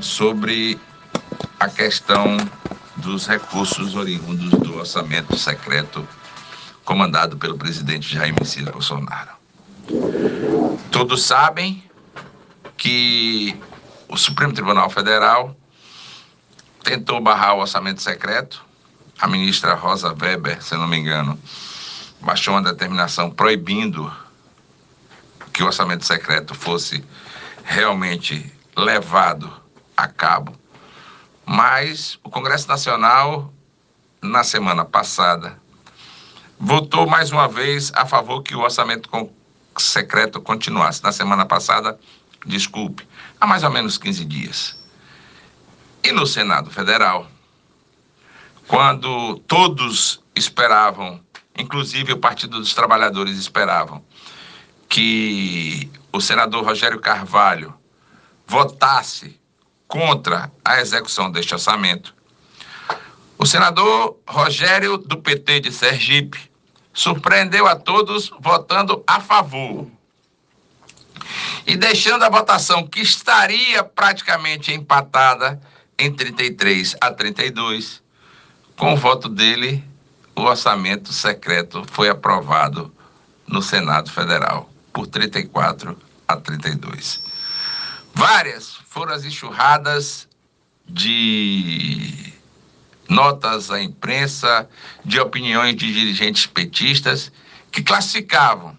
sobre a questão dos recursos oriundos do orçamento secreto comandado pelo presidente Jair Messias Bolsonaro. Todos sabem que o Supremo Tribunal Federal tentou barrar o orçamento secreto. A ministra Rosa Weber, se não me engano, baixou uma determinação proibindo que o orçamento secreto fosse realmente levado a cabo. Mas o Congresso Nacional, na semana passada, votou mais uma vez a favor que o orçamento secreto continuasse. Na semana passada, desculpe, há mais ou menos 15 dias. E no Senado Federal, quando todos esperavam, inclusive o Partido dos Trabalhadores esperavam, que o senador Rogério Carvalho votasse contra a execução deste orçamento, o senador Rogério, do PT de Sergipe, surpreendeu a todos votando a favor. E deixando a votação que estaria praticamente empatada em 33 a 32, com o voto dele, o orçamento secreto foi aprovado no Senado Federal por 34 a 32. Várias foram as enxurradas de notas à imprensa, de opiniões de dirigentes petistas que classificavam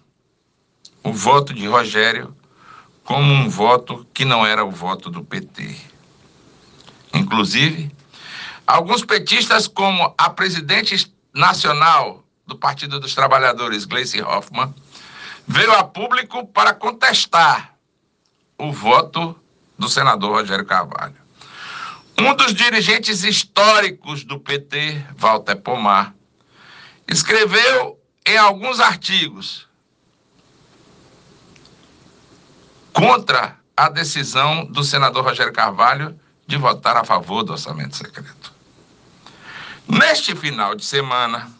o voto de Rogério como um voto que não era o voto do PT. Inclusive, alguns petistas, como a presidente nacional do Partido dos Trabalhadores, Gleice Hoffmann, veio a público para contestar o voto do senador Rogério Carvalho. Um dos dirigentes históricos do PT, Walter Pomar, escreveu em alguns artigos contra a decisão do senador Rogério Carvalho de votar a favor do orçamento secreto. Neste final de semana,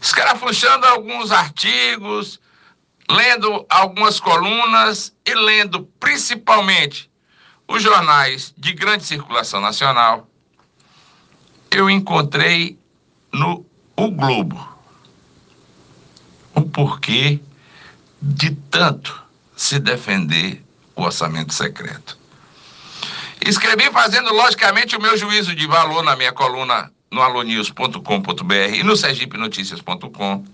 escarafuchando alguns artigos, lendo algumas colunas e lendo principalmente os jornais de grande circulação nacional, eu encontrei no O Globo o porquê de tanto se defender o orçamento secreto. Escrevi fazendo, logicamente, o meu juízo de valor na minha coluna no alonews.com.br e no sergipenoticias.com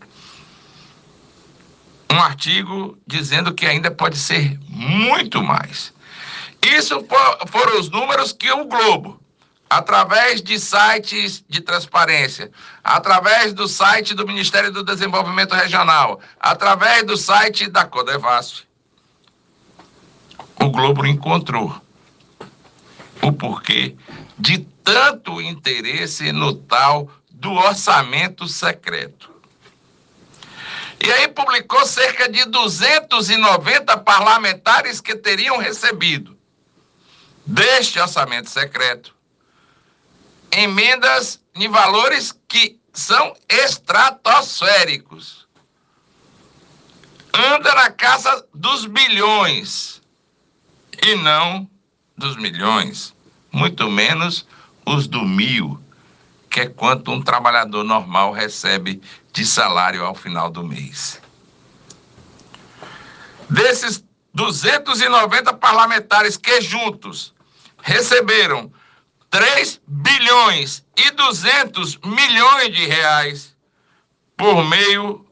um artigo dizendo que ainda pode ser muito mais. Isso for, foram os números que o Globo, através de sites de transparência, através do site do Ministério do Desenvolvimento Regional, através do site da Codevasf, o Globo encontrou o porquê de tanto interesse no tal do orçamento secreto. E aí publicou cerca de 290 parlamentares que teriam recebido deste orçamento secreto emendas em valores que são estratosféricos. Anda na casa dos bilhões e não dos milhões, muito menos os do mil, que é quanto um trabalhador normal recebe de salário ao final do mês. Desses 290 parlamentares que juntos receberam 3 bilhões e 200 milhões de reais por meio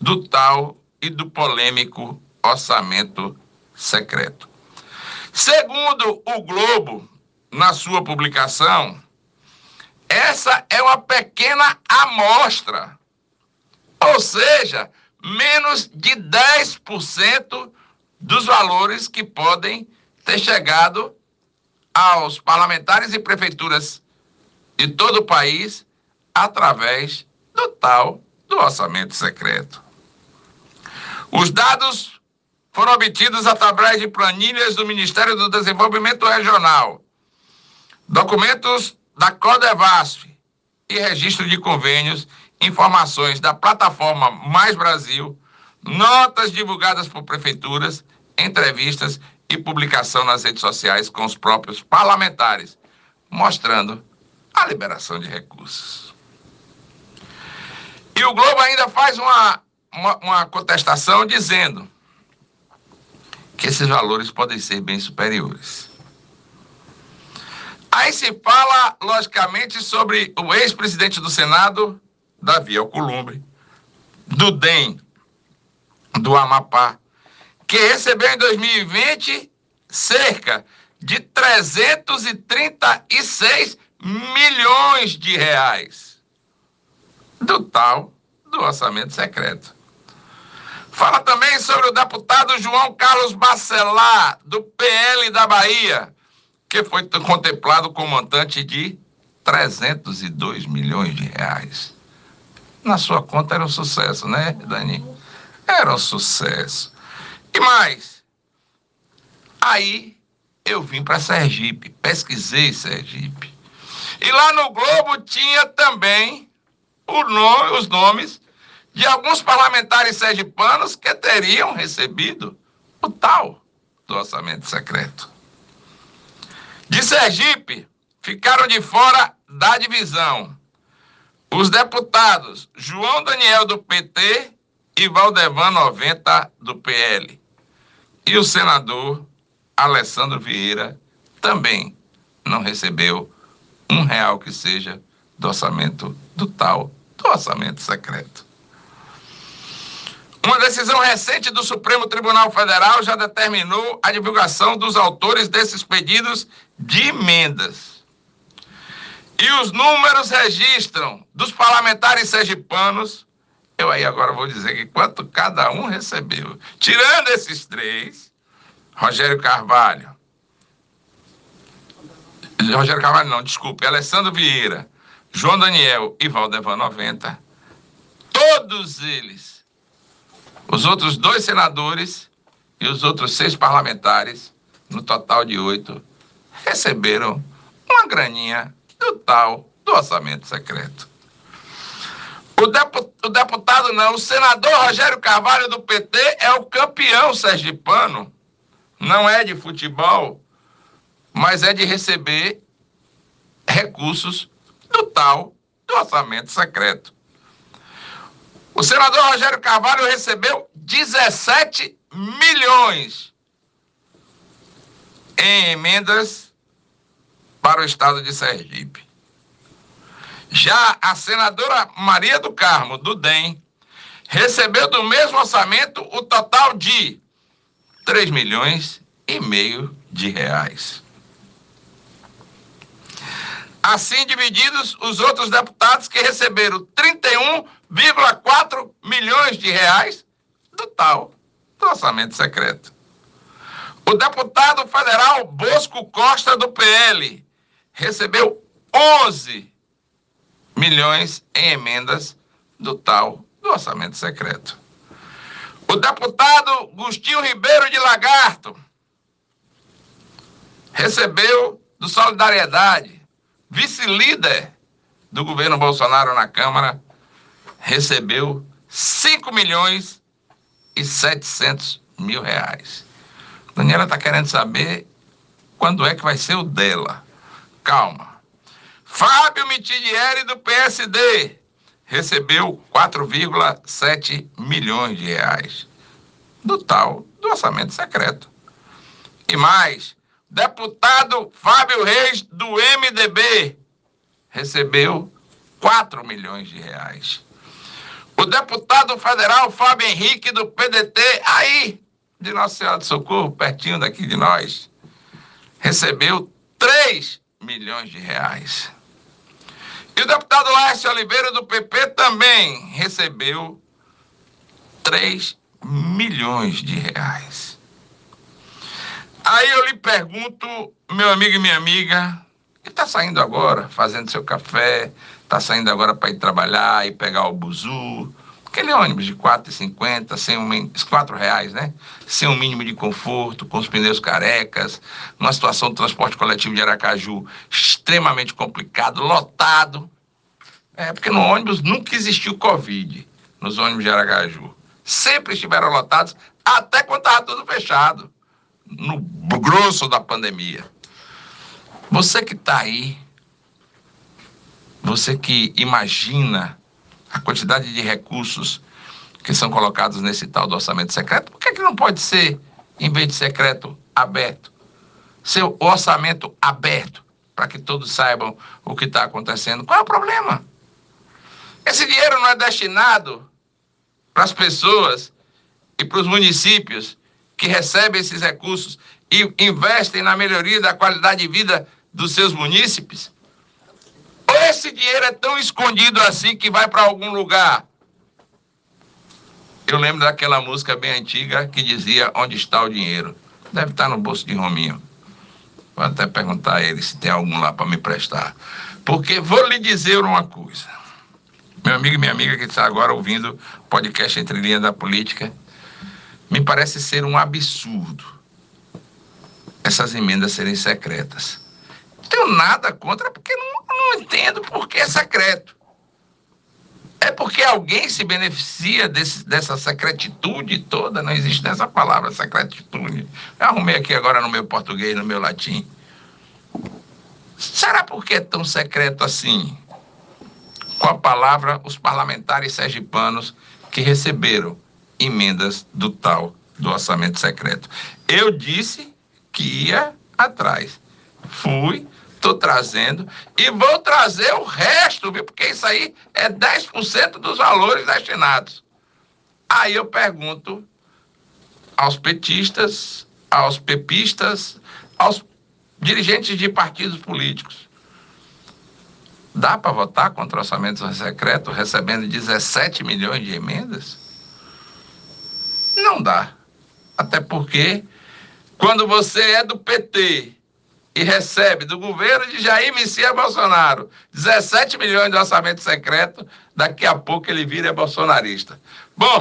do tal e do polêmico orçamento secreto. Segundo o Globo, na sua publicação, essa é uma pequena amostra, ou seja, menos de 10% dos valores que podem ter chegado aos parlamentares e prefeituras de todo o país através do tal do orçamento secreto. Os dados foram obtidos através de planilhas do Ministério do Desenvolvimento Regional, documentos da Codevasf e registro de convênios, informações da plataforma Mais Brasil, notas divulgadas por prefeituras, entrevistas e publicação nas redes sociais com os próprios parlamentares, mostrando a liberação de recursos. E o Globo ainda faz uma, uma, uma contestação dizendo que esses valores podem ser bem superiores. Aí se fala, logicamente, sobre o ex-presidente do Senado, Davi Alcolumbre, do DEM, do Amapá, que recebeu em 2020 cerca de 336 milhões de reais do tal do orçamento secreto. Fala também sobre o deputado João Carlos Bacelar, do PL da Bahia, que foi contemplado com montante de 302 milhões de reais. Na sua conta era um sucesso, né, Dani? Era um sucesso. E mais? Aí eu vim para Sergipe, pesquisei Sergipe. E lá no Globo tinha também nome, os nomes de alguns parlamentares sergipanos que teriam recebido o tal do orçamento secreto. De Sergipe, ficaram de fora da divisão os deputados João Daniel do PT e Valdevan 90 do PL. E o senador Alessandro Vieira também não recebeu um real que seja do orçamento do tal do orçamento secreto. Uma decisão recente do Supremo Tribunal Federal já determinou a divulgação dos autores desses pedidos de emendas. E os números registram dos parlamentares sergipanos. Eu aí agora vou dizer que quanto cada um recebeu. Tirando esses três, Rogério Carvalho. Rogério Carvalho não, desculpe, Alessandro Vieira, João Daniel e Valdevan 90. Todos eles os outros dois senadores e os outros seis parlamentares, no total de oito, receberam uma graninha do tal do orçamento secreto. O, o deputado não, o senador Rogério Carvalho do PT é o campeão sergipano. Não é de futebol, mas é de receber recursos do tal do orçamento secreto. O senador Rogério Carvalho recebeu 17 milhões em emendas para o estado de Sergipe. Já a senadora Maria do Carmo, do DEM, recebeu do mesmo orçamento o total de 3 milhões e meio de reais. Assim divididos, os outros deputados que receberam 31,4 milhões de reais do tal do orçamento secreto. O deputado federal Bosco Costa, do PL, recebeu 11 milhões em emendas do tal do orçamento secreto. O deputado Gustinho Ribeiro de Lagarto recebeu do Solidariedade vice-líder do governo Bolsonaro na Câmara, recebeu 5 milhões e 700 mil reais. Daniela está querendo saber quando é que vai ser o dela. Calma. Fábio Mitidieri, do PSD, recebeu 4,7 milhões de reais do tal do orçamento secreto. E mais, Deputado Fábio Reis, do MDB, recebeu 4 milhões de reais. O deputado federal Fábio Henrique, do PDT, aí, de Nossa Senhora do Socorro, pertinho daqui de nós, recebeu 3 milhões de reais. E o deputado Laércio Oliveira, do PP, também recebeu 3 milhões de reais. Aí eu lhe pergunto, meu amigo e minha amiga, que está saindo agora, fazendo seu café, está saindo agora para ir trabalhar e pegar o buzu, aquele ônibus de R$ 4,50, sem um, 4 reais, né? Sem um mínimo de conforto, com os pneus carecas, numa situação do transporte coletivo de Aracaju extremamente complicado, lotado. É, porque no ônibus nunca existiu Covid, nos ônibus de Aracaju. sempre estiveram lotados, até quando estava tudo fechado, no grosso da pandemia. Você que está aí, você que imagina a quantidade de recursos que são colocados nesse tal do orçamento secreto, por que, que não pode ser, em vez de secreto, aberto? Seu orçamento aberto, para que todos saibam o que está acontecendo. Qual é o problema? Esse dinheiro não é destinado para as pessoas e para os municípios que recebem esses recursos e investem na melhoria da qualidade de vida dos seus munícipes? Esse dinheiro é tão escondido assim que vai para algum lugar? Eu lembro daquela música bem antiga que dizia Onde está o dinheiro? Deve estar no bolso de Rominho. Vou até perguntar a ele se tem algum lá para me prestar. Porque vou lhe dizer uma coisa. Meu amigo e minha amiga que está agora ouvindo o podcast Entre Linhas da Política, me parece ser um absurdo essas emendas serem secretas. Não tenho nada contra, porque não entendo por que é secreto. É porque alguém se beneficia desse, dessa secretitude toda, não existe essa palavra, secretitude. Eu arrumei aqui agora no meu português, no meu latim. Será porque é tão secreto assim? com a palavra os parlamentares sergipanos que receberam emendas do tal do orçamento secreto. Eu disse que ia atrás. Fui, estou trazendo e vou trazer o resto, viu? Porque isso aí é 10% dos valores destinados. Aí eu pergunto aos petistas, aos pepistas, aos dirigentes de partidos políticos. Dá para votar contra o orçamento secreto recebendo 17 milhões de emendas? Não dá. Até porque, quando você é do PT e recebe do governo de Jair Messias Bolsonaro 17 milhões de orçamento secreto, daqui a pouco ele vira bolsonarista. Bom,